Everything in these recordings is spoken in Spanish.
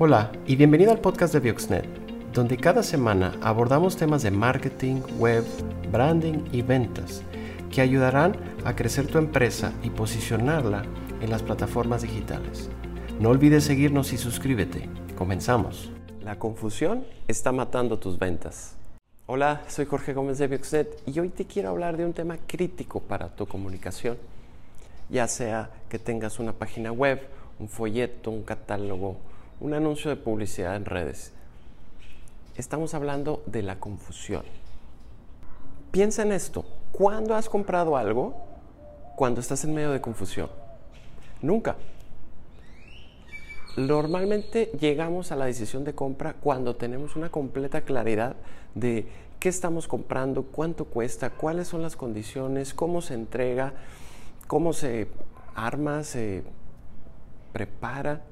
Hola y bienvenido al podcast de Bioxnet, donde cada semana abordamos temas de marketing, web, branding y ventas que ayudarán a crecer tu empresa y posicionarla en las plataformas digitales. No olvides seguirnos y suscríbete. Comenzamos. La confusión está matando tus ventas. Hola, soy Jorge Gómez de Bioxnet y hoy te quiero hablar de un tema crítico para tu comunicación, ya sea que tengas una página web, un folleto, un catálogo, un anuncio de publicidad en redes. Estamos hablando de la confusión. Piensa en esto. ¿Cuándo has comprado algo cuando estás en medio de confusión? Nunca. Normalmente llegamos a la decisión de compra cuando tenemos una completa claridad de qué estamos comprando, cuánto cuesta, cuáles son las condiciones, cómo se entrega, cómo se arma, se prepara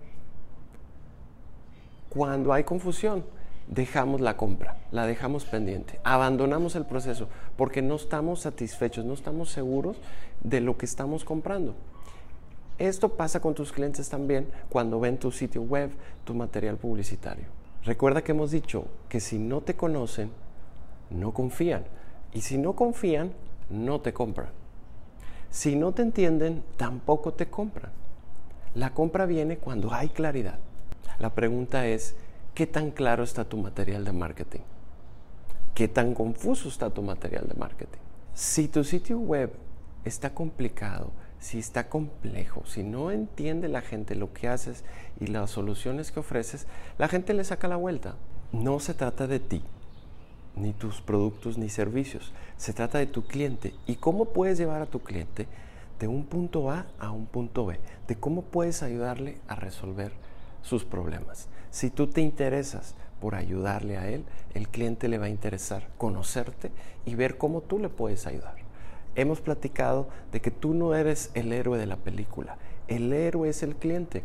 cuando hay confusión, dejamos la compra, la dejamos pendiente, abandonamos el proceso porque no estamos satisfechos, no estamos seguros de lo que estamos comprando. Esto pasa con tus clientes también cuando ven tu sitio web, tu material publicitario. Recuerda que hemos dicho que si no te conocen, no confían. Y si no confían, no te compran. Si no te entienden, tampoco te compran. La compra viene cuando hay claridad. La pregunta es, ¿qué tan claro está tu material de marketing? ¿Qué tan confuso está tu material de marketing? Si tu sitio web está complicado, si está complejo, si no entiende la gente lo que haces y las soluciones que ofreces, la gente le saca la vuelta. No se trata de ti, ni tus productos ni servicios. Se trata de tu cliente y cómo puedes llevar a tu cliente de un punto A a un punto B, de cómo puedes ayudarle a resolver sus problemas. Si tú te interesas por ayudarle a él, el cliente le va a interesar conocerte y ver cómo tú le puedes ayudar. Hemos platicado de que tú no eres el héroe de la película, el héroe es el cliente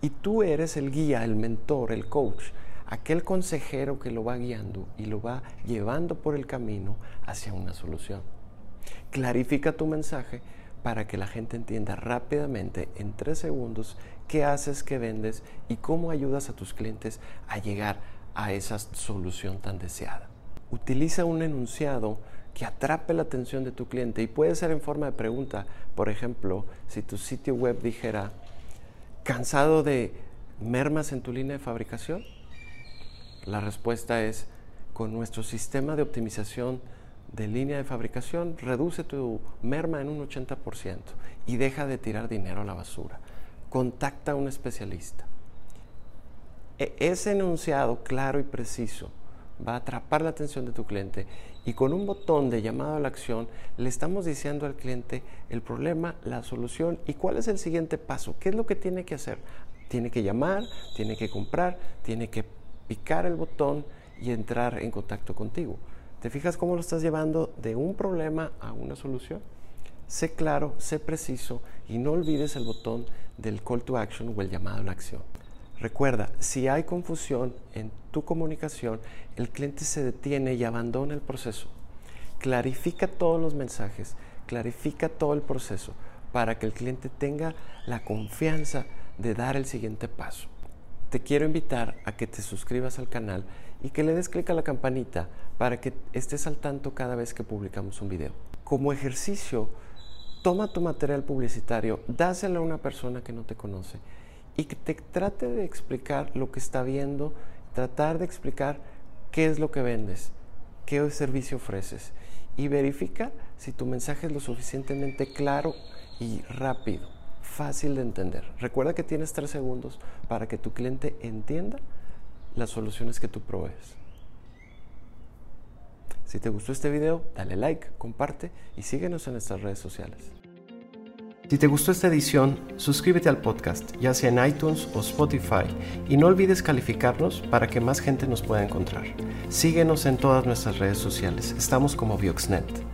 y tú eres el guía, el mentor, el coach, aquel consejero que lo va guiando y lo va llevando por el camino hacia una solución. Clarifica tu mensaje para que la gente entienda rápidamente en tres segundos qué haces, qué vendes y cómo ayudas a tus clientes a llegar a esa solución tan deseada. Utiliza un enunciado que atrape la atención de tu cliente y puede ser en forma de pregunta. Por ejemplo, si tu sitio web dijera, ¿cansado de mermas en tu línea de fabricación? La respuesta es, con nuestro sistema de optimización de línea de fabricación, reduce tu merma en un 80% y deja de tirar dinero a la basura. Contacta a un especialista. E, ese enunciado claro y preciso va a atrapar la atención de tu cliente y con un botón de llamado a la acción le estamos diciendo al cliente el problema, la solución y cuál es el siguiente paso, qué es lo que tiene que hacer. Tiene que llamar, tiene que comprar, tiene que picar el botón y entrar en contacto contigo. ¿Te fijas cómo lo estás llevando de un problema a una solución? Sé claro, sé preciso y no olvides el botón del call to action o el llamado a la acción. Recuerda, si hay confusión en tu comunicación, el cliente se detiene y abandona el proceso. Clarifica todos los mensajes, clarifica todo el proceso para que el cliente tenga la confianza de dar el siguiente paso. Te quiero invitar a que te suscribas al canal y que le des clic a la campanita para que estés al tanto cada vez que publicamos un video. Como ejercicio, toma tu material publicitario, dáselo a una persona que no te conoce y que te trate de explicar lo que está viendo, tratar de explicar qué es lo que vendes, qué servicio ofreces y verifica si tu mensaje es lo suficientemente claro y rápido, fácil de entender. Recuerda que tienes tres segundos para que tu cliente entienda las soluciones que tú provees. Si te gustó este video, dale like, comparte y síguenos en nuestras redes sociales. Si te gustó esta edición, suscríbete al podcast, ya sea en iTunes o Spotify, y no olvides calificarnos para que más gente nos pueda encontrar. Síguenos en todas nuestras redes sociales, estamos como Bioxnet.